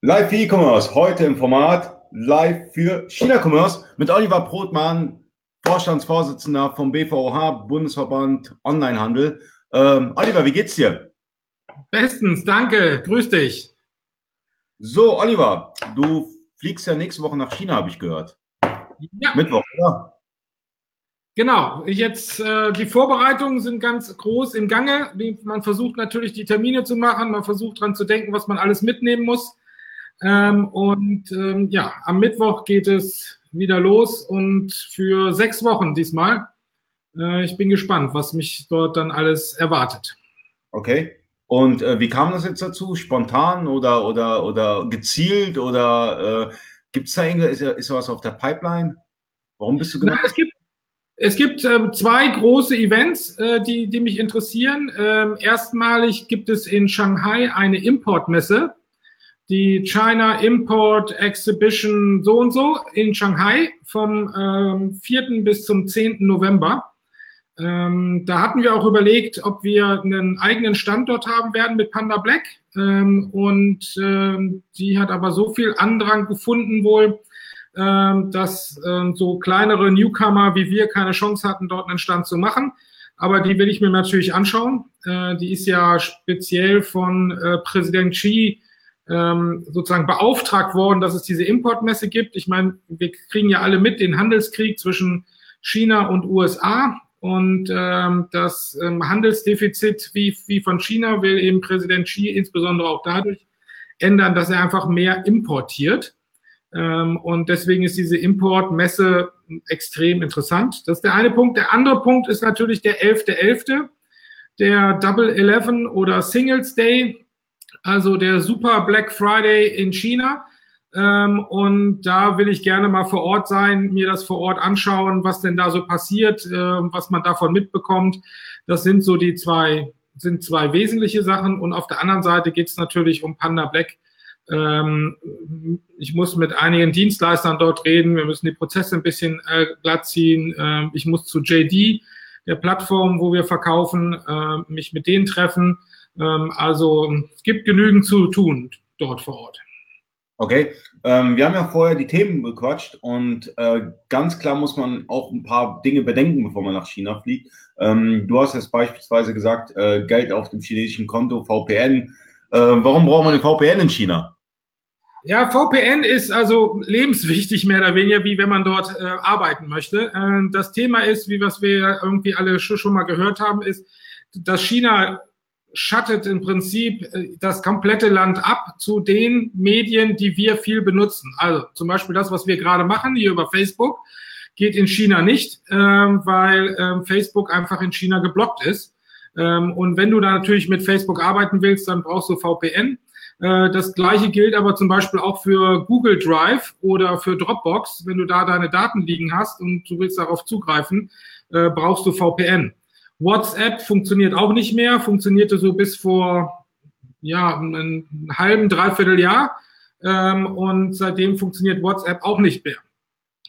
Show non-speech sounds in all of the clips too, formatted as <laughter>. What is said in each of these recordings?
Live für E-Commerce, heute im Format Live für China-Commerce mit Oliver Brotmann, Vorstandsvorsitzender vom BVOH, Bundesverband Onlinehandel. Ähm, Oliver, wie geht's dir? Bestens, danke, grüß dich. So, Oliver, du fliegst ja nächste Woche nach China, habe ich gehört. Ja. Mittwoch, oder? Genau, jetzt äh, die Vorbereitungen sind ganz groß im Gange. Man versucht natürlich die Termine zu machen, man versucht dran zu denken, was man alles mitnehmen muss. Ähm, und ähm, ja, am Mittwoch geht es wieder los und für sechs Wochen diesmal. Äh, ich bin gespannt, was mich dort dann alles erwartet. Okay. Und äh, wie kam das jetzt dazu? Spontan oder oder oder gezielt oder äh, gibt es da irgendwas? Ist, ist was auf der Pipeline? Warum bist du genau? Na, es gibt es gibt ähm, zwei große Events, äh, die, die mich interessieren. Ähm, erstmalig gibt es in Shanghai eine Importmesse die China Import Exhibition so und so in Shanghai vom ähm, 4. bis zum 10. November. Ähm, da hatten wir auch überlegt, ob wir einen eigenen Standort haben werden mit Panda Black. Ähm, und ähm, die hat aber so viel Andrang gefunden wohl, ähm, dass ähm, so kleinere Newcomer wie wir keine Chance hatten, dort einen Stand zu machen. Aber die will ich mir natürlich anschauen. Äh, die ist ja speziell von äh, Präsident Xi ähm, sozusagen beauftragt worden, dass es diese Importmesse gibt. Ich meine, wir kriegen ja alle mit den Handelskrieg zwischen China und USA. Und ähm, das ähm, Handelsdefizit wie, wie von China will eben Präsident Xi insbesondere auch dadurch ändern, dass er einfach mehr importiert. Ähm, und deswegen ist diese Importmesse extrem interessant. Das ist der eine Punkt. Der andere Punkt ist natürlich der 11.11., .11., der Double Eleven oder Singles Day also der Super Black Friday in China. Ähm, und da will ich gerne mal vor Ort sein, mir das vor Ort anschauen, was denn da so passiert, äh, was man davon mitbekommt. Das sind so die zwei, sind zwei wesentliche Sachen. Und auf der anderen Seite geht es natürlich um Panda Black. Ähm, ich muss mit einigen Dienstleistern dort reden. Wir müssen die Prozesse ein bisschen äh, glatt ziehen. Ähm, ich muss zu JD, der Plattform, wo wir verkaufen, äh, mich mit denen treffen. Ähm, also es gibt genügend zu tun dort vor Ort. Okay, ähm, wir haben ja vorher die Themen bequatscht und äh, ganz klar muss man auch ein paar Dinge bedenken, bevor man nach China fliegt. Ähm, du hast jetzt beispielsweise gesagt, äh, Geld auf dem chinesischen Konto, VPN. Äh, warum braucht man ein VPN in China? Ja, VPN ist also lebenswichtig mehr oder weniger, wie wenn man dort äh, arbeiten möchte. Äh, das Thema ist, wie was wir irgendwie alle schon mal gehört haben, ist, dass China schattet im Prinzip äh, das komplette Land ab zu den Medien, die wir viel benutzen. Also zum Beispiel das, was wir gerade machen hier über Facebook, geht in China nicht, ähm, weil ähm, Facebook einfach in China geblockt ist. Ähm, und wenn du da natürlich mit Facebook arbeiten willst, dann brauchst du VPN. Äh, das gleiche gilt aber zum Beispiel auch für Google Drive oder für Dropbox. Wenn du da deine Daten liegen hast und du willst darauf zugreifen, äh, brauchst du VPN. WhatsApp funktioniert auch nicht mehr, funktionierte so bis vor ja, einem halben, dreiviertel Jahr. Ähm, und seitdem funktioniert WhatsApp auch nicht mehr.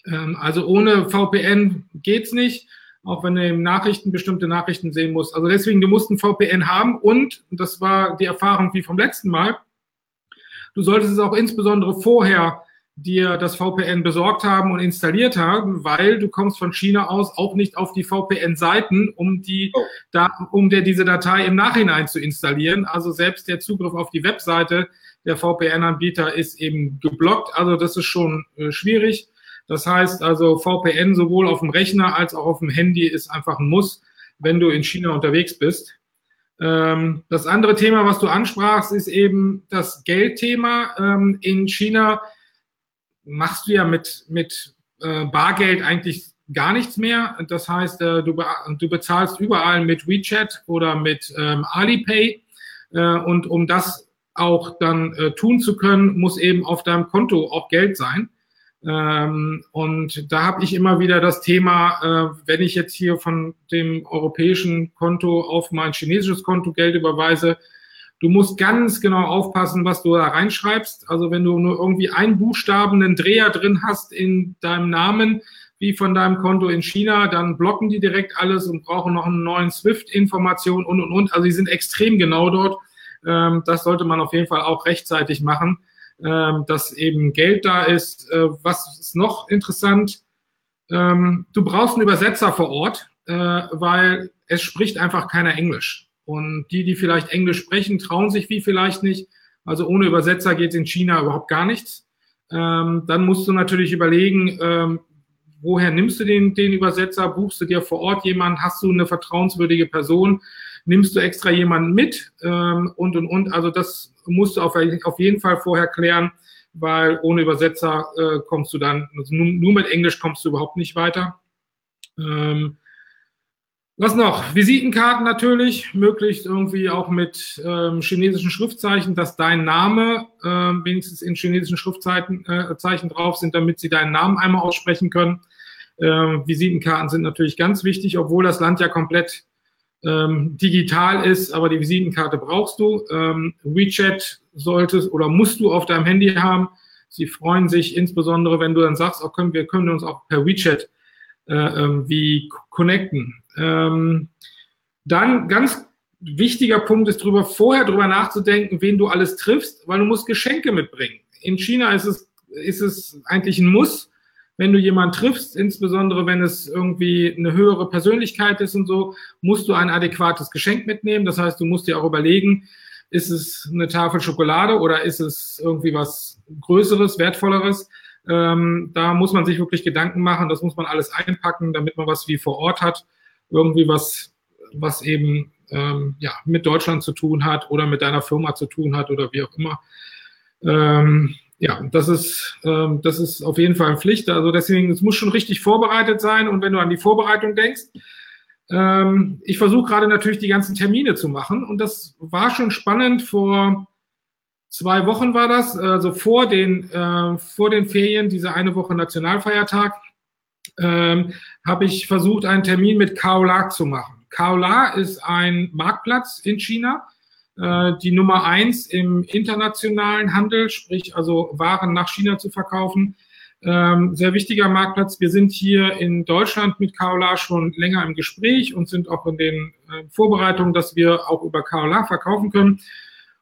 Ähm, also ohne VPN geht's nicht, auch wenn du im Nachrichten bestimmte Nachrichten sehen musst. Also deswegen, du musst ein VPN haben und, das war die Erfahrung wie vom letzten Mal, du solltest es auch insbesondere vorher dir das VPN besorgt haben und installiert haben, weil du kommst von China aus auch nicht auf die VPN-Seiten, um die, oh. da, um dir diese Datei im Nachhinein zu installieren. Also selbst der Zugriff auf die Webseite der VPN-Anbieter ist eben geblockt. Also das ist schon äh, schwierig. Das heißt also VPN sowohl auf dem Rechner als auch auf dem Handy ist einfach ein Muss, wenn du in China unterwegs bist. Ähm, das andere Thema, was du ansprachst, ist eben das Geldthema. Ähm, in China machst du ja mit, mit äh, Bargeld eigentlich gar nichts mehr. Das heißt, äh, du, be du bezahlst überall mit WeChat oder mit ähm, Alipay. Äh, und um das auch dann äh, tun zu können, muss eben auf deinem Konto auch Geld sein. Ähm, und da habe ich immer wieder das Thema, äh, wenn ich jetzt hier von dem europäischen Konto auf mein chinesisches Konto Geld überweise, Du musst ganz genau aufpassen, was du da reinschreibst. Also wenn du nur irgendwie einen Buchstaben, einen Dreher drin hast in deinem Namen, wie von deinem Konto in China, dann blocken die direkt alles und brauchen noch einen neuen Swift-Information und, und, und. Also die sind extrem genau dort. Ähm, das sollte man auf jeden Fall auch rechtzeitig machen. ähm, dass eben Geld da ist. Äh, was ist noch interessant? Ähm, du brauchst einen Übersetzer vor Ort, äh, weil es spricht einfach keiner Englisch. Und die, die vielleicht Englisch sprechen, trauen sich wie vielleicht nicht. Also ohne Übersetzer geht in China überhaupt gar nichts. Ähm, dann musst du natürlich überlegen, ähm, woher nimmst du den, den Übersetzer? Buchst du dir vor Ort jemanden? Hast du eine vertrauenswürdige Person? Nimmst du extra jemanden mit? Ähm, und, und, und. Also das musst du auf, auf jeden Fall vorher klären, weil ohne Übersetzer äh, kommst du dann, also nur, nur, mit Englisch kommst du überhaupt nicht weiter. Ähm, was noch? Visitenkarten natürlich, möglichst irgendwie auch mit ähm, chinesischen Schriftzeichen, dass dein Name äh, wenigstens in chinesischen Schriftzeichen äh, Zeichen drauf sind, damit sie deinen Namen einmal aussprechen können. Ähm, Visitenkarten sind natürlich ganz wichtig, obwohl das Land ja komplett ähm, digital ist, aber die Visitenkarte brauchst du. Ähm, WeChat solltest oder musst du auf deinem Handy haben. Sie freuen sich insbesondere, wenn du dann sagst, oh, können, wir können uns auch per WeChat äh, ähm, wie connecten. Ähm, dann ganz wichtiger Punkt ist drüber, vorher drüber nachzudenken, wen du alles triffst, weil du musst Geschenke mitbringen. In China ist es, ist es eigentlich ein Muss, wenn du jemanden triffst, insbesondere wenn es irgendwie eine höhere Persönlichkeit ist und so, musst du ein adäquates Geschenk mitnehmen. Das heißt, du musst dir auch überlegen, ist es eine Tafel Schokolade oder ist es irgendwie was Größeres, Wertvolleres? Ähm, da muss man sich wirklich Gedanken machen. Das muss man alles einpacken, damit man was wie vor Ort hat. Irgendwie was, was eben ähm, ja, mit Deutschland zu tun hat oder mit deiner Firma zu tun hat oder wie auch immer. Ähm, ja, das ist, ähm, das ist auf jeden Fall eine Pflicht. Also deswegen, es muss schon richtig vorbereitet sein. Und wenn du an die Vorbereitung denkst, ähm, ich versuche gerade natürlich die ganzen Termine zu machen. Und das war schon spannend. Vor zwei Wochen war das, also vor den, äh, vor den Ferien, diese eine Woche Nationalfeiertag, ähm, habe ich versucht, einen Termin mit Kaola zu machen. Kaola ist ein Marktplatz in China äh, die Nummer eins im internationalen Handel, sprich also Waren nach China zu verkaufen. Ähm, sehr wichtiger Marktplatz. Wir sind hier in Deutschland mit Kaola schon länger im Gespräch und sind auch in den äh, Vorbereitungen, dass wir auch über Kaola verkaufen können.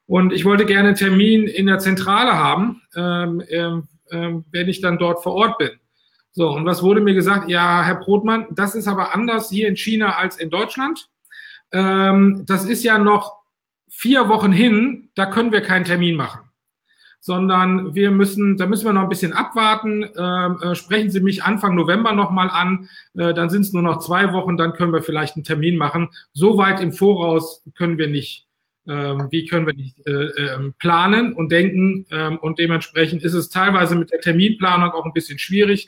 Und ich wollte gerne einen Termin in der Zentrale haben, ähm, äh, äh, wenn ich dann dort vor Ort bin. So, und was wurde mir gesagt? Ja, Herr Brotmann, das ist aber anders hier in China als in Deutschland. Ähm, das ist ja noch vier Wochen hin, da können wir keinen Termin machen. Sondern wir müssen, da müssen wir noch ein bisschen abwarten. Ähm, äh, sprechen Sie mich Anfang November nochmal an, äh, dann sind es nur noch zwei Wochen, dann können wir vielleicht einen Termin machen. So weit im Voraus können wir nicht. Ähm, wie können wir nicht äh, äh, planen und denken? Ähm, und dementsprechend ist es teilweise mit der Terminplanung auch ein bisschen schwierig.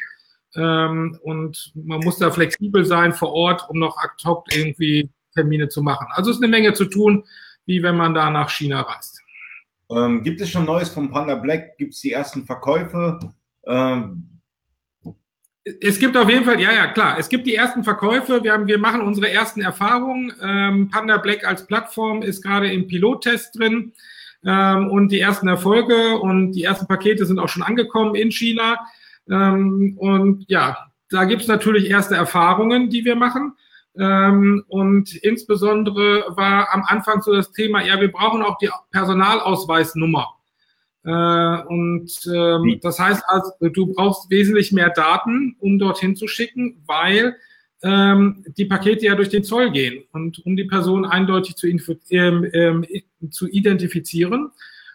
Ähm, und man muss da flexibel sein vor Ort, um noch ad hoc irgendwie Termine zu machen. Also ist eine Menge zu tun wie wenn man da nach China reist. Ähm, gibt es schon Neues vom Panda Black? Gibt es die ersten Verkäufe? Ähm es gibt auf jeden Fall, ja, ja, klar. Es gibt die ersten Verkäufe. Wir, haben, wir machen unsere ersten Erfahrungen. Ähm, Panda Black als Plattform ist gerade im Pilottest drin ähm, und die ersten Erfolge und die ersten Pakete sind auch schon angekommen in China. Ähm, und ja, da gibt es natürlich erste Erfahrungen, die wir machen. Ähm, und insbesondere war am Anfang so das Thema, ja, wir brauchen auch die Personalausweisnummer. Äh, und ähm, das heißt also, du brauchst wesentlich mehr Daten, um dorthin zu schicken, weil ähm, die Pakete ja durch den Zoll gehen. Und um die Person eindeutig zu, ähm, ähm, zu identifizieren,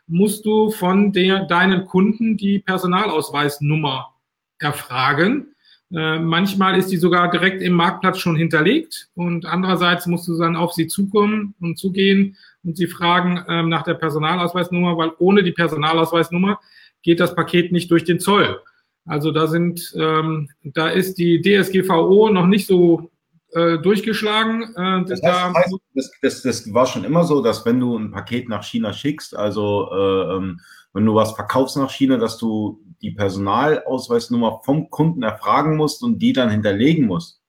musst du von der, deinen Kunden die Personalausweisnummer erfragen. Äh, manchmal ist die sogar direkt im Marktplatz schon hinterlegt und andererseits musst du dann auf sie zukommen und zugehen und sie fragen ähm, nach der Personalausweisnummer, weil ohne die Personalausweisnummer geht das Paket nicht durch den Zoll. Also da sind, ähm, da ist die DSGVO noch nicht so äh, durchgeschlagen. Äh, das, heißt, das, das, das, war schon immer so, dass wenn du ein Paket nach China schickst, also äh, ähm, wenn du was verkaufst nach China, dass du die Personalausweisnummer vom Kunden erfragen musst und die dann hinterlegen musst.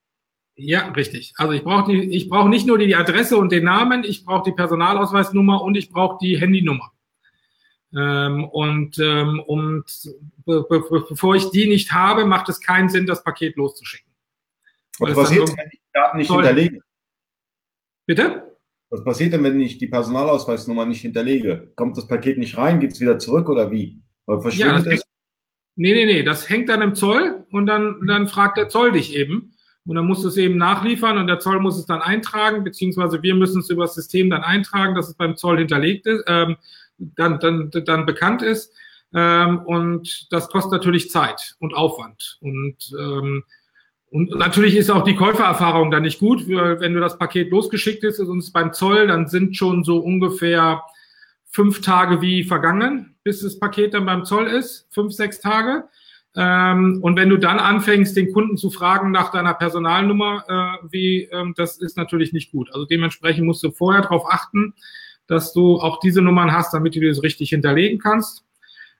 Ja, richtig. Also ich brauche ich brauche nicht nur die Adresse und den Namen, ich brauche die Personalausweisnummer und ich brauche die Handynummer. Ähm, und ähm, und be be bevor ich die nicht habe, macht es keinen Sinn, das Paket loszuschicken. Was passiert, wenn ich die Daten nicht hinterlege? Bitte? Was passiert denn, wenn ich die Personalausweisnummer nicht hinterlege? Kommt das Paket nicht rein? Geht es wieder zurück oder wie? Oder verschwindet ja, es? Nee, nee, nee, das hängt dann im Zoll und dann, dann fragt der Zoll dich eben. Und dann musst du es eben nachliefern und der Zoll muss es dann eintragen, beziehungsweise wir müssen es über das System dann eintragen, dass es beim Zoll hinterlegt ist, ähm, dann, dann, dann bekannt ist. Ähm, und das kostet natürlich Zeit und Aufwand. Und, ähm, und natürlich ist auch die Käufererfahrung dann nicht gut, wenn du das Paket losgeschickt ist und es beim Zoll, dann sind schon so ungefähr fünf Tage wie vergangen, bis das Paket dann beim Zoll ist, fünf, sechs Tage. Ähm, und wenn du dann anfängst, den Kunden zu fragen nach deiner Personalnummer, äh, wie, ähm, das ist natürlich nicht gut. Also dementsprechend musst du vorher darauf achten, dass du auch diese Nummern hast, damit du das richtig hinterlegen kannst.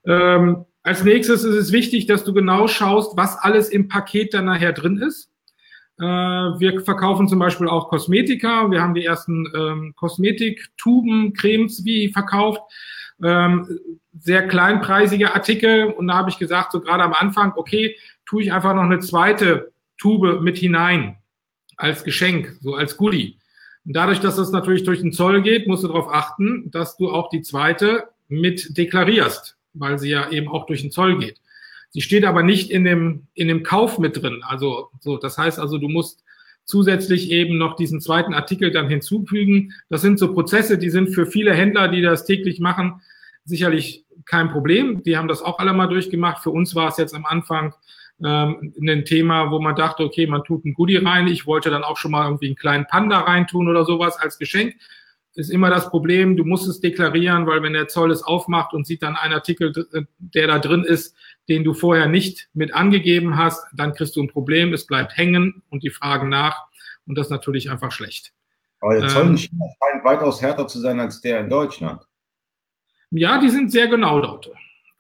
Ähm, als nächstes ist es wichtig, dass du genau schaust, was alles im Paket dann nachher drin ist. Äh, wir verkaufen zum Beispiel auch Kosmetika. Wir haben die ersten ähm, Kosmetiktuben, Cremes wie verkauft. Ähm, sehr kleinpreisige Artikel. Und da habe ich gesagt, so gerade am Anfang, okay, tue ich einfach noch eine zweite Tube mit hinein als Geschenk, so als Goodie. Und dadurch, dass das natürlich durch den Zoll geht, musst du darauf achten, dass du auch die zweite mit deklarierst, weil sie ja eben auch durch den Zoll geht. Sie steht aber nicht in dem, in dem Kauf mit drin. Also, so, das heißt also, du musst zusätzlich eben noch diesen zweiten Artikel dann hinzufügen. Das sind so Prozesse, die sind für viele Händler, die das täglich machen, sicherlich kein Problem. Die haben das auch alle mal durchgemacht. Für uns war es jetzt am Anfang ähm, ein Thema, wo man dachte, okay, man tut ein Goodie rein. Ich wollte dann auch schon mal irgendwie einen kleinen Panda reintun oder sowas als Geschenk ist immer das Problem, du musst es deklarieren, weil wenn der Zoll es aufmacht und sieht dann einen Artikel, der da drin ist, den du vorher nicht mit angegeben hast, dann kriegst du ein Problem, es bleibt hängen und die fragen nach und das ist natürlich einfach schlecht. Aber der Zoll in ähm, China scheint weitaus härter zu sein als der in Deutschland. Ja, die sind sehr genau dort.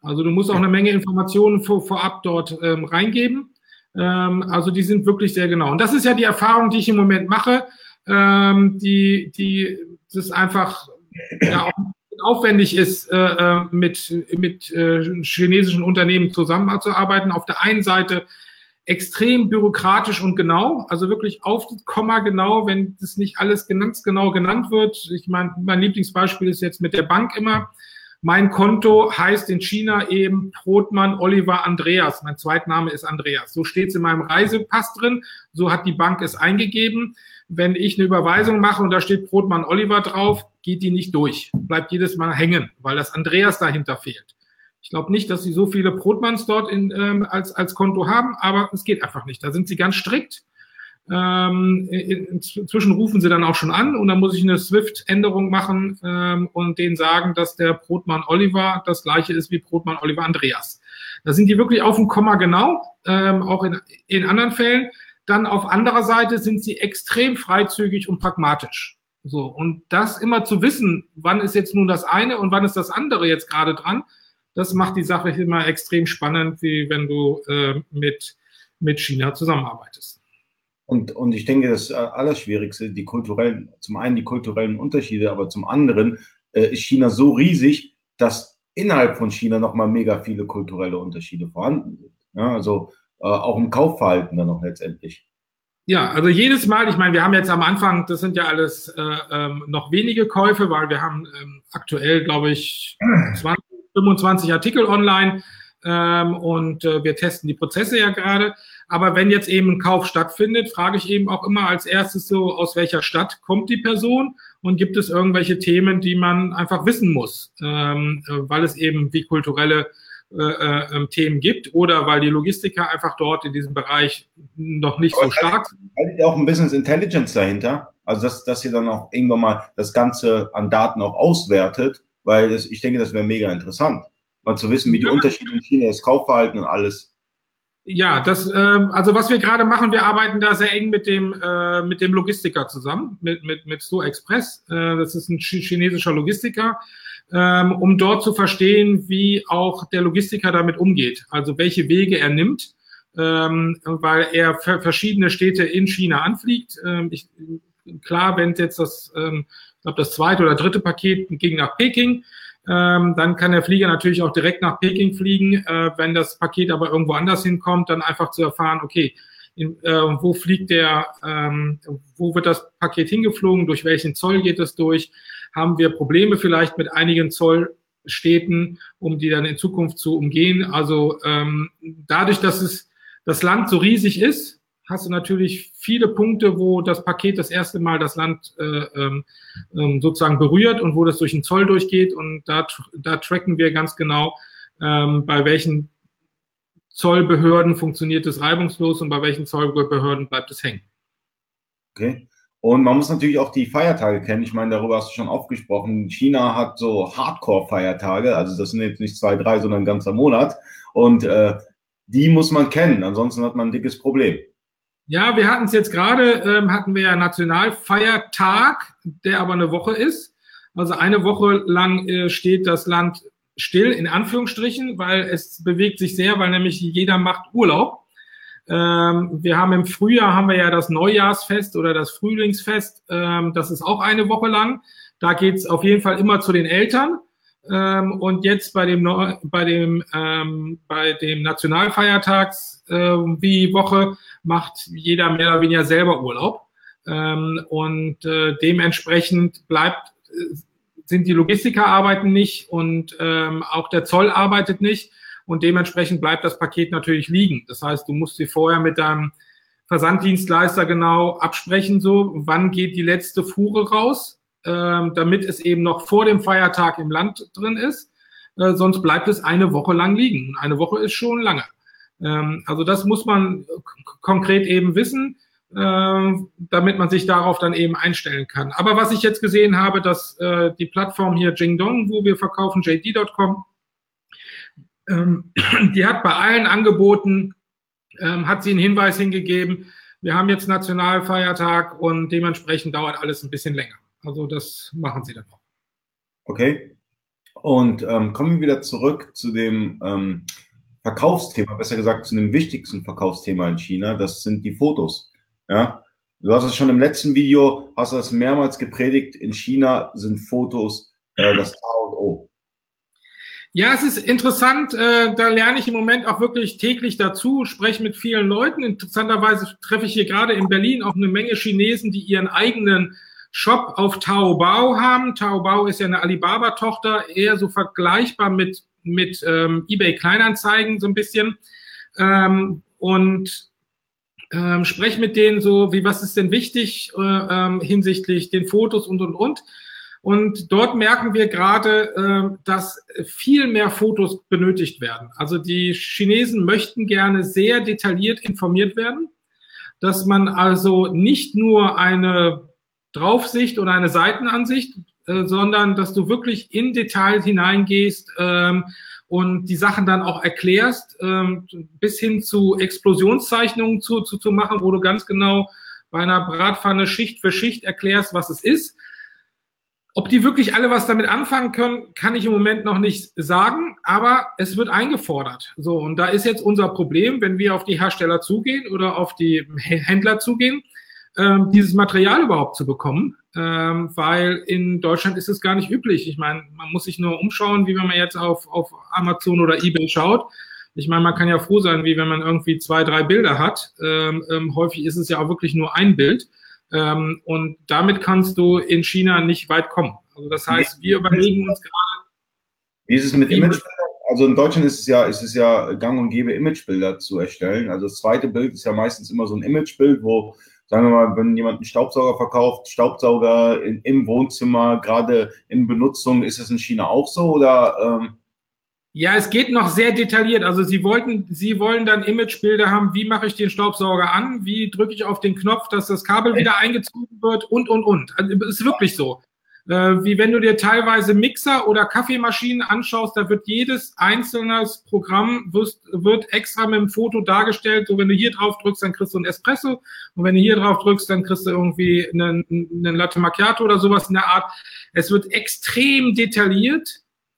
Also du musst auch eine Menge Informationen vor, vorab dort ähm, reingeben. Ähm, also die sind wirklich sehr genau. Und das ist ja die Erfahrung, die ich im Moment mache ähm, die, die das einfach ja, aufwendig ist, äh, äh, mit, mit äh, chinesischen Unternehmen zusammenzuarbeiten. Auf der einen Seite extrem bürokratisch und genau, also wirklich auf Komma genau, wenn das nicht alles ganz genau genannt wird. Ich meine, mein Lieblingsbeispiel ist jetzt mit der Bank immer. Mein Konto heißt in China eben Brotmann Oliver Andreas. Mein Zweitname ist Andreas. So steht es in meinem Reisepass drin. So hat die Bank es eingegeben wenn ich eine Überweisung mache und da steht Brotmann Oliver drauf, geht die nicht durch. Bleibt jedes Mal hängen, weil das Andreas dahinter fehlt. Ich glaube nicht, dass sie so viele Brotmanns dort in, ähm, als, als Konto haben, aber es geht einfach nicht. Da sind sie ganz strikt. Ähm, inzwischen rufen sie dann auch schon an und dann muss ich eine Swift-Änderung machen ähm, und denen sagen, dass der Brotmann Oliver das gleiche ist wie Brotmann Oliver Andreas. Da sind die wirklich auf dem Komma genau, ähm, auch in, in anderen Fällen. Dann auf anderer Seite sind sie extrem freizügig und pragmatisch. So. Und das immer zu wissen, wann ist jetzt nun das eine und wann ist das andere jetzt gerade dran, das macht die Sache immer extrem spannend, wie wenn du äh, mit, mit China zusammenarbeitest. Und, und ich denke, das Allerschwierigste, die kulturellen, zum einen die kulturellen Unterschiede, aber zum anderen äh, ist China so riesig, dass innerhalb von China nochmal mega viele kulturelle Unterschiede vorhanden sind. Ja, also äh, auch im Kaufverhalten dann noch letztendlich. Ja, also jedes Mal, ich meine, wir haben jetzt am Anfang, das sind ja alles äh, ähm, noch wenige Käufe, weil wir haben ähm, aktuell, glaube ich, 20, 25 Artikel online ähm, und äh, wir testen die Prozesse ja gerade. Aber wenn jetzt eben ein Kauf stattfindet, frage ich eben auch immer als erstes so, aus welcher Stadt kommt die Person und gibt es irgendwelche Themen, die man einfach wissen muss, ähm, äh, weil es eben wie kulturelle äh, äh, ähm, Themen gibt oder weil die Logistiker einfach dort in diesem Bereich noch nicht Aber so stark sind. Haltet ihr auch ein Business Intelligence dahinter? Also, dass, dass ihr dann auch irgendwann mal das Ganze an Daten auch auswertet, weil das, ich denke, das wäre mega interessant, mal zu wissen, wie die ja. Unterschiede in China, das Kaufverhalten und alles. Ja, das, äh, also was wir gerade machen, wir arbeiten da sehr eng mit dem, äh, mit dem Logistiker zusammen, mit, mit, mit Sto Express. Äh, das ist ein chinesischer Logistiker ähm, um dort zu verstehen, wie auch der Logistiker damit umgeht, also welche Wege er nimmt, ähm, weil er verschiedene Städte in China anfliegt. Ähm, ich, klar, wenn jetzt das, ähm, ich glaube, das zweite oder dritte Paket ging nach Peking, ähm, dann kann der Flieger natürlich auch direkt nach Peking fliegen. Äh, wenn das Paket aber irgendwo anders hinkommt, dann einfach zu erfahren, okay, in, äh, wo fliegt der, ähm, wo wird das Paket hingeflogen, durch welchen Zoll geht es durch, haben wir Probleme vielleicht mit einigen Zoll Städten, um die dann in Zukunft zu umgehen. Also ähm, dadurch, dass es das Land so riesig ist, hast du natürlich viele Punkte, wo das Paket das erste Mal das Land äh, ähm, ähm sozusagen berührt und wo das durch den Zoll durchgeht. Und da, da tracken wir ganz genau, ähm, bei welchen Zollbehörden funktioniert es reibungslos und bei welchen Zollbehörden bleibt es hängen. Okay. Und man muss natürlich auch die Feiertage kennen. Ich meine, darüber hast du schon aufgesprochen. China hat so Hardcore-Feiertage, also das sind jetzt nicht zwei, drei, sondern ein ganzer Monat. Und äh, die muss man kennen, ansonsten hat man ein dickes Problem. Ja, wir hatten es jetzt gerade, ähm, hatten wir ja Nationalfeiertag, der aber eine Woche ist. Also eine Woche lang äh, steht das Land still, in Anführungsstrichen, weil es bewegt sich sehr, weil nämlich jeder macht Urlaub. Ähm, wir haben im Frühjahr haben wir ja das Neujahrsfest oder das Frühlingsfest. Ähm, das ist auch eine Woche lang. Da geht's auf jeden Fall immer zu den Eltern. Ähm, und jetzt bei dem bei dem ähm, bei dem Nationalfeiertags äh, wie Woche macht jeder mehr oder weniger selber Urlaub. Ähm, und äh, dementsprechend bleibt äh, sind die Logistiker arbeiten nicht und ähm, auch der Zoll arbeitet nicht und dementsprechend bleibt das Paket natürlich liegen. Das heißt, du musst dir vorher mit deinem Versanddienstleister genau absprechen, so wann geht die letzte Fuhre raus, damit es eben noch vor dem Feiertag im Land drin ist. Äh, sonst bleibt es eine Woche lang liegen. Eine Woche ist schon lange. Ähm, also das muss man konkret eben wissen, äh, damit man sich darauf dann eben einstellen kann. Aber was ich jetzt gesehen habe, dass äh, die Plattform hier Jingdong, wo wir verkaufen, JD.com, ähm, <clears throat> die hat bei allen Angeboten, ähm, hat sie einen Hinweis hingegeben, wir haben jetzt Nationalfeiertag und dementsprechend dauert alles ein bisschen länger. Also das machen sie dann auch. Okay. Und ähm, kommen wir wieder zurück zu dem ähm, Verkaufsthema, besser gesagt zu dem wichtigsten Verkaufsthema in China. Das sind die Fotos. Ja, du hast es schon im letzten Video, hast du das mehrmals gepredigt. In China sind Fotos äh, das A und O. Ja, es ist interessant. Äh, da lerne ich im Moment auch wirklich täglich dazu, spreche mit vielen Leuten. Interessanterweise treffe ich hier gerade in Berlin auch eine Menge Chinesen, die ihren eigenen Shop auf Taobao haben. Taobao ist ja eine Alibaba-Tochter, eher so vergleichbar mit, mit ähm, eBay Kleinanzeigen so ein bisschen. Ähm, und ähm, spreche mit denen so, wie was ist denn wichtig äh, ähm, hinsichtlich den Fotos und und und. Und dort merken wir gerade, äh, dass viel mehr Fotos benötigt werden. Also die Chinesen möchten gerne sehr detailliert informiert werden, dass man also nicht nur eine Draufsicht oder eine Seitenansicht, äh, sondern dass du wirklich in Details hineingehst ähm, und die Sachen dann auch erklärst, ähm, bis hin zu Explosionszeichnungen zu, zu, zu machen, wo du ganz genau bei einer Bratpfanne Schicht für Schicht erklärst, was es ist ob die wirklich alle was damit anfangen können, kann ich im Moment noch nicht sagen, aber es wird eingefordert. So, und da ist jetzt unser Problem, wenn wir auf die Hersteller zugehen oder auf die Händler zugehen, ähm, dieses Material überhaupt zu bekommen, ähm, weil in Deutschland ist es gar nicht üblich. Ich meine, man muss sich nur umschauen, wie wenn man jetzt auf, auf Amazon oder eBay schaut. Ich meine, man kann ja froh sein, wie wenn man irgendwie zwei, drei Bilder hat. Ähm, ähm häufig ist es ja auch wirklich nur ein Bild. Ähm, und damit kannst du in China nicht weit kommen. Also das heißt, wir überlegen uns gerade. Wie ist es mit Imagebildern? Also in Deutschland ist es ja, ist es ja gang und gäbe, Imagebilder zu erstellen. Also das zweite Bild ist ja meistens immer so ein Imagebild, wo, sagen wir mal, wenn jemand einen Staubsauger verkauft, Staubsauger in, im Wohnzimmer, gerade in Benutzung, ist das in China auch so oder? Ähm ja, es geht noch sehr detailliert. Also Sie wollten, Sie wollen dann Imagebilder haben. Wie mache ich den Staubsauger an? Wie drücke ich auf den Knopf, dass das Kabel wieder eingezogen wird? Und, und, und. Also, ist wirklich so. Äh, wie wenn du dir teilweise Mixer oder Kaffeemaschinen anschaust, da wird jedes einzelne Programm wird, wird extra mit dem Foto dargestellt. So, wenn du hier drauf drückst, dann kriegst du ein Espresso. Und wenn du hier drauf drückst, dann kriegst du irgendwie einen, einen Latte Macchiato oder sowas in der Art. Es wird extrem detailliert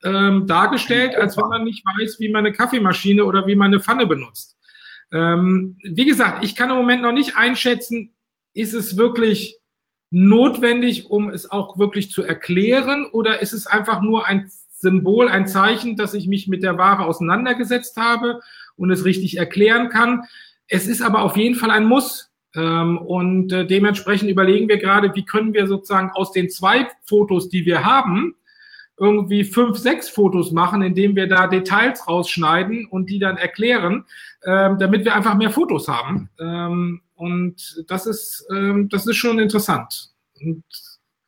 ähm, dargestellt, als wenn man nicht weiß, wie man eine Kaffeemaschine oder wie man eine Pfanne benutzt. Ähm, wie gesagt, ich kann im Moment noch nicht einschätzen, ist es wirklich notwendig, um es auch wirklich zu erklären oder ist es einfach nur ein Symbol, ein Zeichen, dass ich mich mit der Ware auseinandergesetzt habe und es richtig erklären kann. Es ist aber auf jeden Fall ein Muss. Ähm, und äh, dementsprechend überlegen wir gerade, wie können wir sozusagen aus den zwei Fotos, die wir haben, irgendwie fünf, sechs Fotos machen, indem wir da Details rausschneiden und die dann erklären, ähm, damit wir einfach mehr Fotos haben. Ähm, und das ist, ähm, das ist schon interessant. Und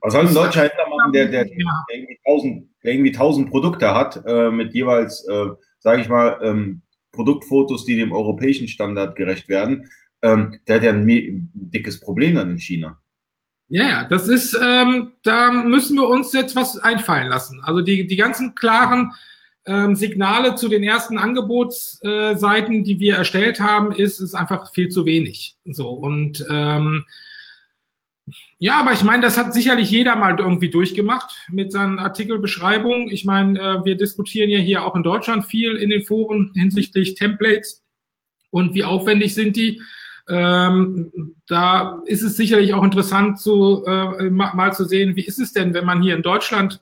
Was soll ein deutscher Händler machen, der, der, der, irgendwie, tausend, der irgendwie tausend Produkte hat, äh, mit jeweils, äh, sage ich mal, ähm, Produktfotos, die dem europäischen Standard gerecht werden? Ähm, der hat ja ein dickes Problem dann in China. Ja, ja, das ist, ähm, da müssen wir uns jetzt was einfallen lassen. Also die, die ganzen klaren ähm, Signale zu den ersten Angebotsseiten, äh, die wir erstellt haben, ist, ist einfach viel zu wenig. So und ähm, ja, aber ich meine, das hat sicherlich jeder mal irgendwie durchgemacht mit seinen Artikelbeschreibungen. Ich meine, äh, wir diskutieren ja hier auch in Deutschland viel in den Foren hinsichtlich Templates und wie aufwendig sind die. Ähm, da ist es sicherlich auch interessant, zu, äh, mal zu sehen, wie ist es denn, wenn man hier in Deutschland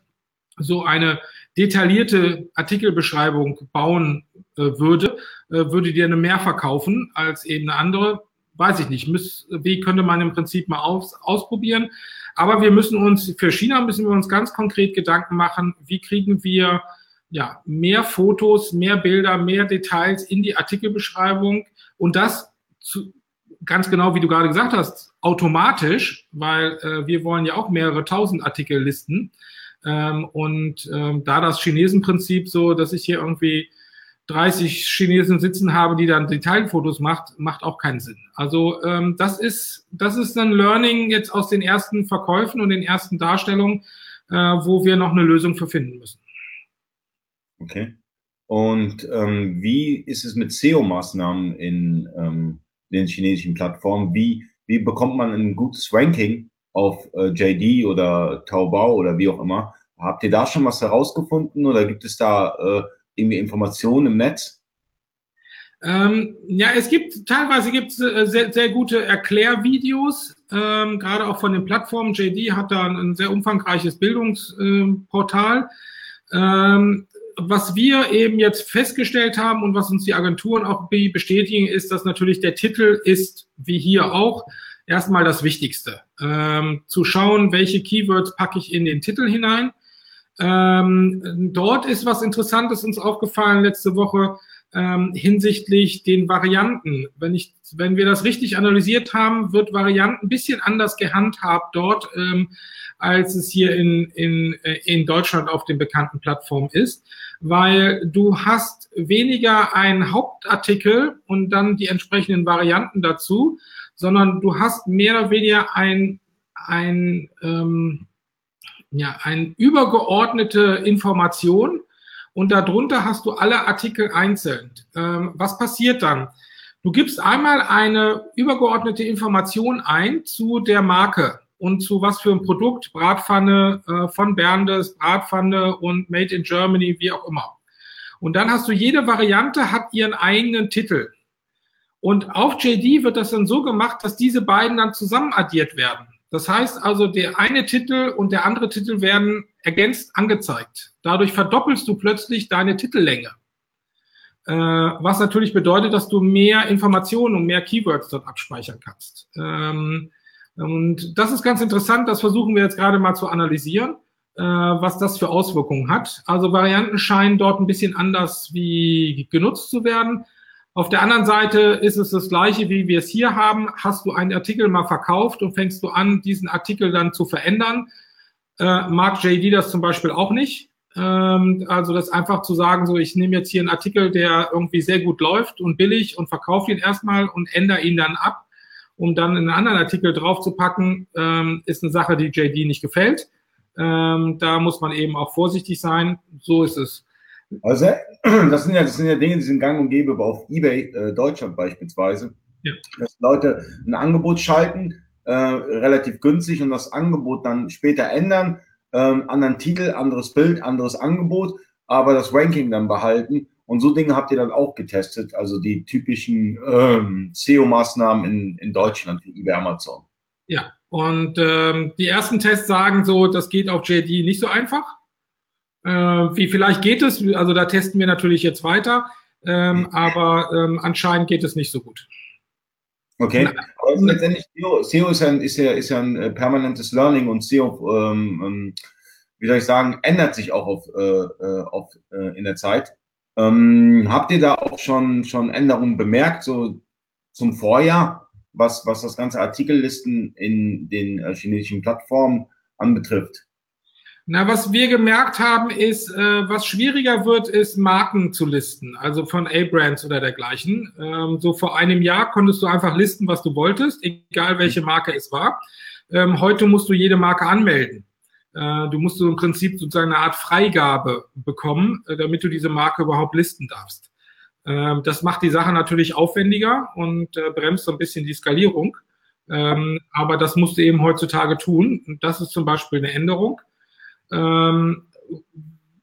so eine detaillierte Artikelbeschreibung bauen äh, würde, äh, würde die eine mehr verkaufen als eben eine andere. Weiß ich nicht. Müß, wie könnte man im Prinzip mal aus, ausprobieren? Aber wir müssen uns, für China müssen wir uns ganz konkret Gedanken machen, wie kriegen wir ja, mehr Fotos, mehr Bilder, mehr Details in die Artikelbeschreibung und das zu, ganz genau, wie du gerade gesagt hast, automatisch, weil äh, wir wollen ja auch mehrere tausend Artikel listen. Ähm, und ähm, da das Chinesenprinzip so, dass ich hier irgendwie 30 Chinesen sitzen habe, die dann Detailfotos macht, macht auch keinen Sinn. Also ähm, das ist das ist ein Learning jetzt aus den ersten Verkäufen und den ersten Darstellungen, äh, wo wir noch eine Lösung für finden müssen. Okay. Und ähm, wie ist es mit SEO-Maßnahmen in ähm, den chinesischen Plattformen. Wie, wie bekommt man ein gutes Ranking auf äh, JD oder Taobao oder wie auch immer? Habt ihr da schon was herausgefunden oder gibt es da äh, irgendwie Informationen im Netz? Ähm, ja, es gibt teilweise gibt es äh, sehr, sehr gute Erklärvideos, ähm, gerade auch von den Plattformen. JD hat da ein, sehr umfangreiches Bildungsportal. Ähm, was wir eben jetzt festgestellt haben und was uns die Agenturen auch bestätigen, ist, dass natürlich der Titel ist, wie hier auch, erstmal das Wichtigste. Ähm, zu schauen, welche Keywords packe ich in den Titel hinein. Ähm, dort ist was Interessantes uns aufgefallen letzte Woche ähm, hinsichtlich den Varianten. Wenn, ich, wenn wir das richtig analysiert haben, wird Varianten ein bisschen anders gehandhabt dort, ähm, als es hier in, in, äh, in Deutschland auf den bekannten Plattformen ist weil du hast weniger einen Hauptartikel und dann die entsprechenden Varianten dazu, sondern du hast mehr oder weniger ein, ein, ähm, ja, ein übergeordnete Information und darunter hast du alle Artikel einzeln. Ähm, was passiert dann? Du gibst einmal eine übergeordnete Information ein zu der Marke und zu was für ein Produkt, Bratpfanne äh, von Berndes, Bratpfanne und Made in Germany, wie auch immer. Und dann hast du jede Variante hat ihren eigenen Titel. Und auf JD wird das dann so gemacht, dass diese beiden dann zusammen addiert werden. Das heißt also, der eine Titel und der andere Titel werden ergänzt angezeigt. Dadurch verdoppelst du plötzlich deine Titellänge. Äh, was natürlich bedeutet, dass du mehr Informationen und mehr Keywords dort abspeichern kannst. Ähm, und das ist ganz interessant, das versuchen wir jetzt gerade mal zu analysieren, äh, was das für Auswirkungen hat. Also Varianten scheinen dort ein bisschen anders wie genutzt zu werden. Auf der anderen Seite ist es das gleiche, wie wir es hier haben. Hast du einen Artikel mal verkauft und fängst du an, diesen Artikel dann zu verändern, äh, mag JD das zum Beispiel auch nicht. Ähm, also das einfach zu sagen, so ich nehme jetzt hier einen Artikel, der irgendwie sehr gut läuft und billig und verkaufe ihn erstmal und ändere ihn dann ab um dann einen anderen Artikel draufzupacken, ähm, ist eine Sache, die JD nicht gefällt. Ähm, da muss man eben auch vorsichtig sein. So ist es. Also, <clears throat> das sind ja, das sind ja Dinge, die sind gang und gäbe, aber auf eBay äh, Deutschland beispielsweise. Ja. Dass Leute ein Angebot schalten, äh, relativ günstig und das Angebot dann später ändern, ähm, anderen Titel, anderes Bild, anderes Angebot, aber das Ranking dann behalten und so Dinge habt ihr dann auch getestet, also die typischen ähm, SEO-Maßnahmen in, in Deutschland wie eBay Amazon. Ja, und ähm, die ersten Tests sagen so, das geht auf JD nicht so einfach. Äh, wie vielleicht geht es, also da testen wir natürlich jetzt weiter, ähm, aber ähm, anscheinend geht es nicht so gut. Okay, aber letztendlich SEO, SEO ist, ein, ist, ja, ist ja ein äh, permanentes Learning und SEO ähm, ähm, wie soll ich sagen, ändert sich auch auf, äh, äh auf, äh, in der Zeit. Ähm, habt ihr da auch schon, schon Änderungen bemerkt, so zum Vorjahr, was, was das ganze Artikellisten in den äh, chinesischen Plattformen anbetrifft? Na, was wir gemerkt haben, ist, äh, was schwieriger wird, ist Marken zu listen, also von A-Brands oder dergleichen. Ähm, so vor einem Jahr konntest du einfach listen, was du wolltest, egal welche Marke es war. Ähm, heute musst du jede Marke anmelden. Äh, du musst so im Prinzip sozusagen eine Art Freigabe bekommen, äh, damit du diese Marke überhaupt listen darfst. Ähm, das macht die Sache natürlich aufwendiger und äh, bremst so ein bisschen die Skalierung. Ähm, aber das musst du eben heutzutage tun. Und das ist zum Beispiel eine Änderung. Ähm,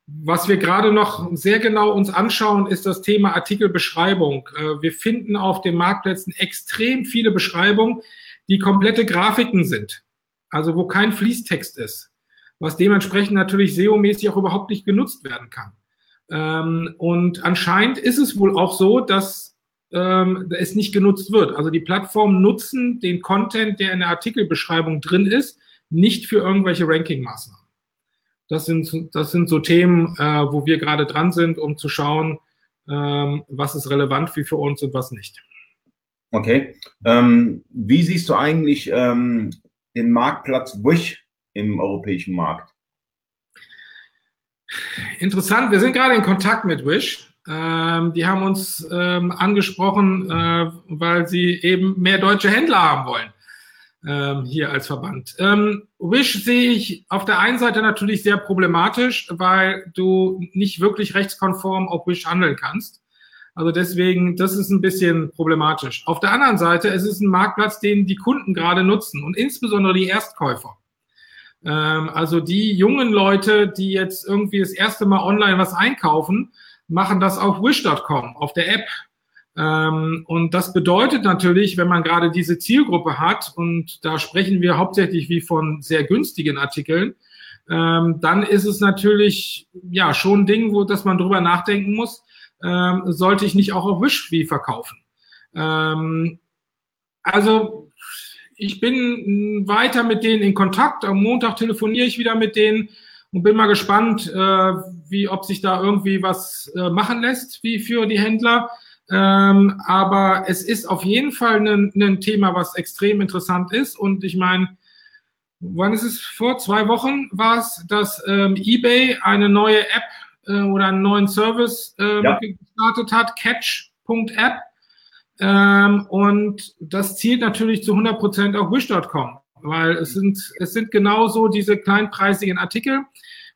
was wir gerade noch sehr genau uns anschauen, ist das Thema Artikelbeschreibung. Wir finden auf den Marktplätzen extrem viele Beschreibungen, die komplette Grafiken sind. Also wo kein Fließtext ist. Was dementsprechend natürlich SEO-mäßig auch überhaupt nicht genutzt werden kann. Ähm, und anscheinend ist es wohl auch so, dass ähm, es nicht genutzt wird. Also die Plattformen nutzen den Content, der in der Artikelbeschreibung drin ist, nicht für irgendwelche Ranking-Maßnahmen. Das sind, das sind so Themen, äh, wo wir gerade dran sind, um zu schauen, ähm, was ist relevant für, uns und was nicht. Okay. Ähm, wie siehst du eigentlich ähm, den Marktplatz Wish im europäischen Markt? Interessant, wir sind gerade in Kontakt mit Wish. Ähm, die haben uns ähm, angesprochen, äh, weil sie eben mehr deutsche Händler haben wollen ähm, hier als Verband. Ähm, Wish sehe ich auf der einen Seite natürlich sehr problematisch, weil du nicht wirklich rechtskonform auf Wish handeln kannst. Also deswegen, das ist ein bisschen problematisch. Auf der anderen Seite, es ist ein Marktplatz, den die Kunden gerade nutzen und insbesondere die Erstkäufer. Ähm, also die jungen Leute, die jetzt irgendwie das erste Mal online was einkaufen, machen das auf wish.com, auf der App ähm, und das bedeutet natürlich, wenn man gerade diese Zielgruppe hat, und da sprechen wir hauptsächlich wie von sehr günstigen Artikeln, ähm, dann ist es natürlich ja schon ein Ding, wo dass man drüber nachdenken muss, sollte ich nicht auch auf Wish wie verkaufen. Also ich bin weiter mit denen in Kontakt. Am Montag telefoniere ich wieder mit denen und bin mal gespannt, äh, wie ob sich da irgendwie was äh, machen lässt, wie für die Händler. Ähm, aber es ist auf jeden Fall ein, ein Thema, was extrem interessant ist. Und ich meine, wann ist es? Vor zwei Wochen war es, dass ähm, eBay eine neue App äh, oder einen neuen Service ähm, ja. gestartet hat, catch.app. Ähm, und das zielt natürlich zu 100 Prozent auf wish.com, weil es sind, es sind genauso diese kleinpreisigen Artikel.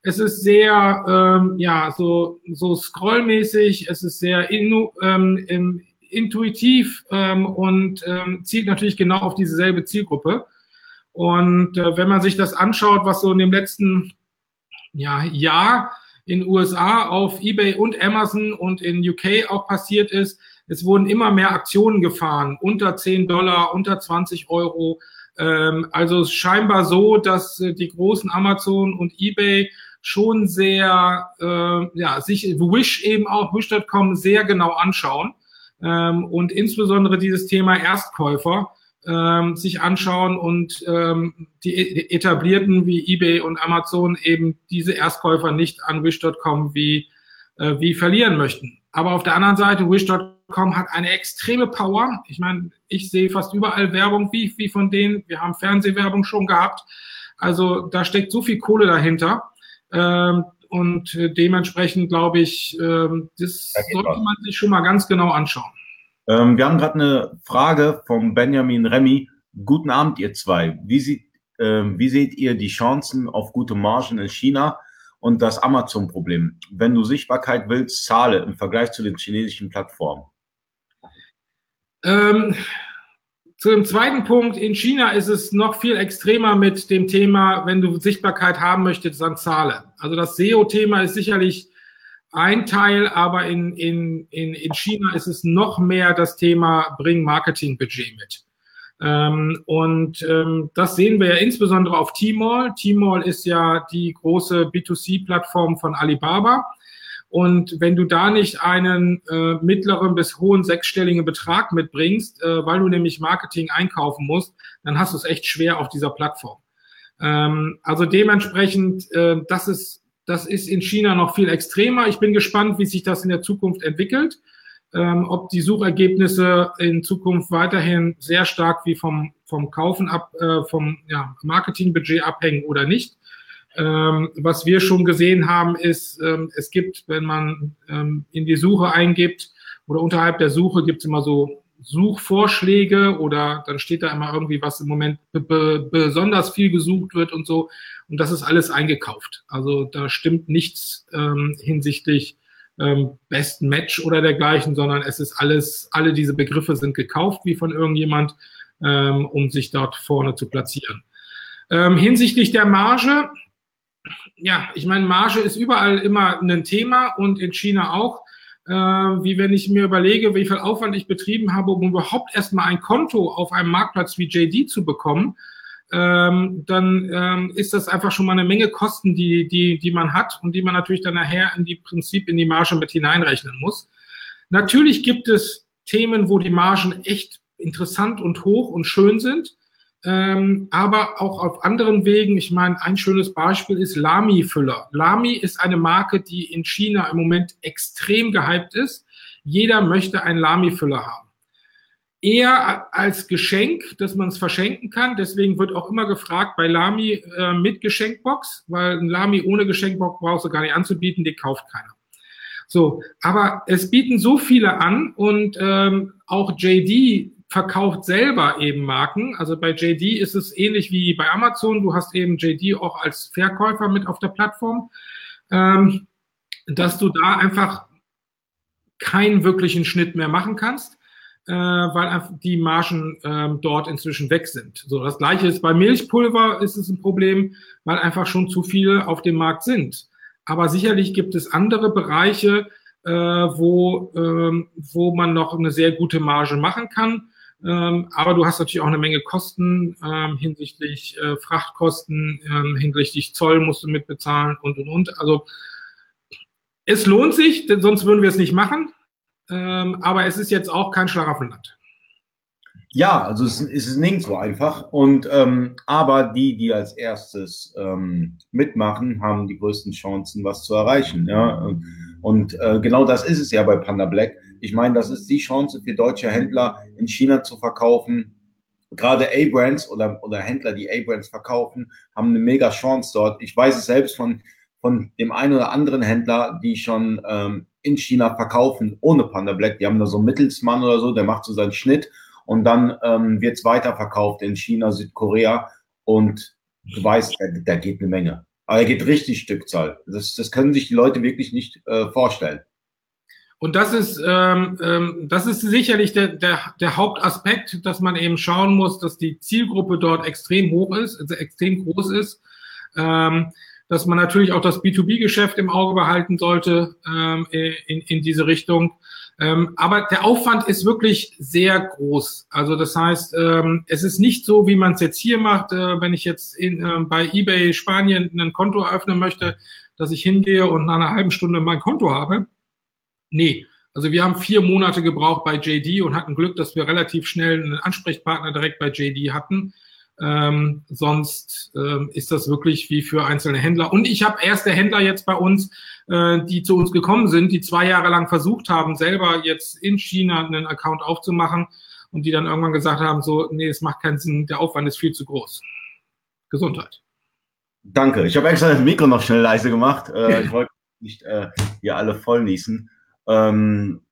Es ist sehr, ähm, ja, so, so scrollmäßig, es ist sehr inu, ähm, intuitiv ähm, und ähm, zielt natürlich genau auf dieselbe Zielgruppe. Und äh, wenn man sich das anschaut, was so in dem letzten ja, Jahr in USA auf eBay und Amazon und in UK auch passiert ist, es wurden immer mehr Aktionen gefahren, unter 10 Dollar, unter 20 Euro. Ähm, also scheinbar so, dass äh, die großen Amazon und eBay schon sehr, äh, ja, sich Wish eben auch, Wish.com sehr genau anschauen ähm, und insbesondere dieses Thema Erstkäufer ähm, sich anschauen und ähm, die e-, etablierten wie eBay und Amazon eben diese Erstkäufer nicht an Wish.com wie, äh, wie verlieren möchten. Aber auf der anderen Seite, Wish.com hat eine extreme Power. Ich meine, ich sehe fast überall Werbung wie, wie von denen. Wir haben Fernsehwerbung schon gehabt. Also da steckt so viel Kohle dahinter. Ähm, und dementsprechend glaube ich, ähm, das sollte man sich schon mal ganz genau anschauen. Ähm, wir haben gerade eine Frage vom Benjamin Remy. Guten Abend, ihr zwei. Wie, sieht, ähm, wie seht ihr die Chancen auf gute Margen in China und das Amazon-Problem? Wenn du Sichtbarkeit willst, zahle im Vergleich zu den chinesischen Plattformen. Ähm, zu dem zweiten Punkt, in China ist es noch viel extremer mit dem Thema, wenn du Sichtbarkeit haben möchtest, dann zahle. Also das SEO-Thema ist sicherlich ein Teil, aber in, in, in, in China ist es noch mehr das Thema, bring Marketing-Budget mit. Ähm, und ähm, das sehen wir ja insbesondere auf Tmall. Tmall ist ja die große B2C-Plattform von Alibaba. Und wenn du da nicht einen äh, mittleren bis hohen sechsstelligen Betrag mitbringst, äh, weil du nämlich Marketing einkaufen musst, dann hast du es echt schwer auf dieser Plattform. Ähm, also dementsprechend, äh, das ist, das ist in China noch viel extremer. Ich bin gespannt, wie sich das in der Zukunft entwickelt. Ähm, ob die Suchergebnisse in Zukunft weiterhin sehr stark wie vom, vom Kaufen ab, äh, vom ja, Marketingbudget abhängen oder nicht. Ähm, was wir schon gesehen haben, ist, ähm, es gibt, wenn man ähm, in die Suche eingibt oder unterhalb der Suche gibt es immer so Suchvorschläge oder dann steht da immer irgendwie, was im Moment besonders viel gesucht wird und so. Und das ist alles eingekauft. Also da stimmt nichts ähm, hinsichtlich ähm, besten Match oder dergleichen, sondern es ist alles, alle diese Begriffe sind gekauft wie von irgendjemand, ähm, um sich dort vorne zu platzieren. Ähm, hinsichtlich der Marge, ja, ich meine, Marge ist überall immer ein Thema und in China auch äh, wie wenn ich mir überlege, wie viel Aufwand ich betrieben habe, um überhaupt erstmal ein Konto auf einem Marktplatz wie JD zu bekommen, ähm, dann ähm, ist das einfach schon mal eine Menge Kosten, die, die, die man hat und die man natürlich dann nachher in die Prinzip in die Marge mit hineinrechnen muss. Natürlich gibt es Themen, wo die Margen echt interessant und hoch und schön sind ähm, aber auch auf anderen Wegen. Ich meine, ein schönes Beispiel ist Lamy-Füller. Lamy ist eine Marke, die in China im Moment extrem gehypt ist. Jeder möchte einen Lamy-Füller haben. Eher als Geschenk, dass man es verschenken kann. Deswegen wird auch immer gefragt bei Lamy äh, mit Geschenkbox, weil ein Lamy ohne Geschenkbox brauchst du gar nicht anzubieten, die kauft keiner. So, aber es bieten so viele an und ähm, auch JD verkauft selber eben Marken. Also bei JD ist es ähnlich wie bei Amazon. Du hast eben JD auch als Verkäufer mit auf der Plattform, ähm, dass du da einfach keinen wirklichen Schnitt mehr machen kannst, äh, weil die Margen äh, dort inzwischen weg sind. So das gleiche ist bei Milchpulver ist es ein Problem, weil einfach schon zu viele auf dem Markt sind. Aber sicherlich gibt es andere Bereiche, äh, wo, ähm, wo man noch eine sehr gute Marge machen kann. Ähm, aber du hast natürlich auch eine Menge Kosten ähm, hinsichtlich äh, Frachtkosten, ähm, hinsichtlich Zoll musst du mitbezahlen und und und. Also es lohnt sich, denn sonst würden wir es nicht machen. Ähm, aber es ist jetzt auch kein Schlaraffenland. Ja, also es, es ist nirgendwo einfach. Und ähm, aber die, die als erstes ähm, mitmachen, haben die größten Chancen, was zu erreichen. Ja? Und äh, genau das ist es ja bei Panda Black ich meine, das ist die Chance für deutsche Händler in China zu verkaufen. Gerade A-Brands oder, oder Händler, die A-Brands verkaufen, haben eine mega Chance dort. Ich weiß es selbst von, von dem einen oder anderen Händler, die schon ähm, in China verkaufen ohne Panda Black. Die haben da so einen Mittelsmann oder so, der macht so seinen Schnitt und dann ähm, wird es weiterverkauft in China, Südkorea und du weißt, da, da geht eine Menge. Aber er geht richtig Stückzahl. Das, das können sich die Leute wirklich nicht äh, vorstellen. Und das ist, ähm, ähm, das ist sicherlich der, der, der Hauptaspekt, dass man eben schauen muss, dass die Zielgruppe dort extrem hoch ist, also extrem groß ist, ähm, dass man natürlich auch das B2B-Geschäft im Auge behalten sollte ähm, in, in diese Richtung. Ähm, aber der Aufwand ist wirklich sehr groß. Also das heißt, ähm, es ist nicht so, wie man es jetzt hier macht, äh, wenn ich jetzt in, äh, bei eBay Spanien ein Konto eröffnen möchte, dass ich hingehe und nach einer halben Stunde mein Konto habe Nee, also wir haben vier Monate gebraucht bei JD und hatten Glück, dass wir relativ schnell einen Ansprechpartner direkt bei JD hatten. Ähm, sonst ähm, ist das wirklich wie für einzelne Händler. Und ich habe erste Händler jetzt bei uns, äh, die zu uns gekommen sind, die zwei Jahre lang versucht haben, selber jetzt in China einen Account aufzumachen und die dann irgendwann gesagt haben, so, nee, es macht keinen Sinn, der Aufwand ist viel zu groß. Gesundheit. Danke. Ich habe extra das Mikro noch schnell leise gemacht. Äh, <laughs> ich wollte nicht äh, hier alle voll niesen. Ähm,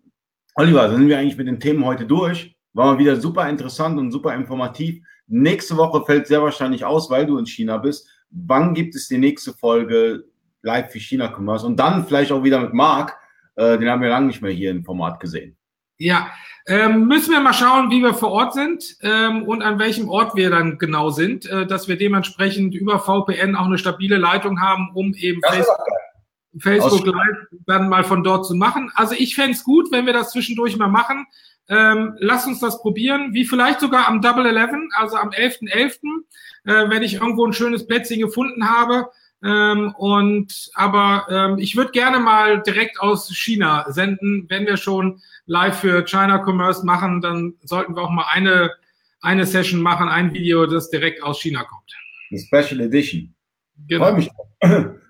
Oliver, sind wir eigentlich mit den Themen heute durch. War mal wieder super interessant und super informativ. Nächste Woche fällt sehr wahrscheinlich aus, weil du in China bist. Wann gibt es die nächste Folge live für China Commerce? Und dann vielleicht auch wieder mit Marc. Äh, den haben wir lange nicht mehr hier im Format gesehen. Ja, ähm, müssen wir mal schauen, wie wir vor Ort sind ähm, und an welchem Ort wir dann genau sind, äh, dass wir dementsprechend über VPN auch eine stabile Leitung haben, um eben das Facebook Facebook Live dann mal von dort zu machen. Also ich fände gut, wenn wir das zwischendurch mal machen. Ähm, lass uns das probieren, wie vielleicht sogar am Double Eleven, also am 11.11., .11., äh, wenn ich irgendwo ein schönes Plätzchen gefunden habe. Ähm, und aber ähm, ich würde gerne mal direkt aus China senden. Wenn wir schon live für China Commerce machen, dann sollten wir auch mal eine, eine Session machen, ein Video, das direkt aus China kommt. Eine Special Edition. Genau. Freue mich.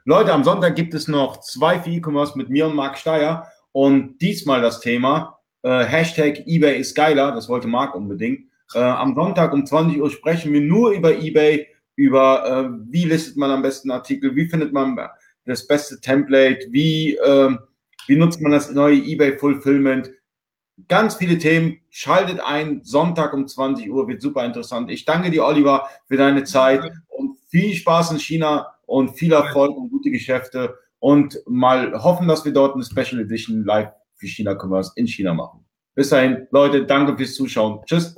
Leute, am Sonntag gibt es noch zwei für E-Commerce mit mir und Marc Steyer. Und diesmal das Thema äh, Hashtag eBay ist geiler. Das wollte Marc unbedingt. Äh, am Sonntag um 20 Uhr sprechen wir nur über eBay, über äh, wie listet man am besten Artikel, wie findet man das beste Template, wie, äh, wie nutzt man das neue eBay Fulfillment. Ganz viele Themen. Schaltet ein. Sonntag um 20 Uhr wird super interessant. Ich danke dir, Oliver, für deine Zeit und viel Spaß in China und viel Erfolg und gute Geschäfte und mal hoffen, dass wir dort eine Special Edition live für China Commerce in China machen. Bis dahin, Leute, danke fürs Zuschauen. Tschüss.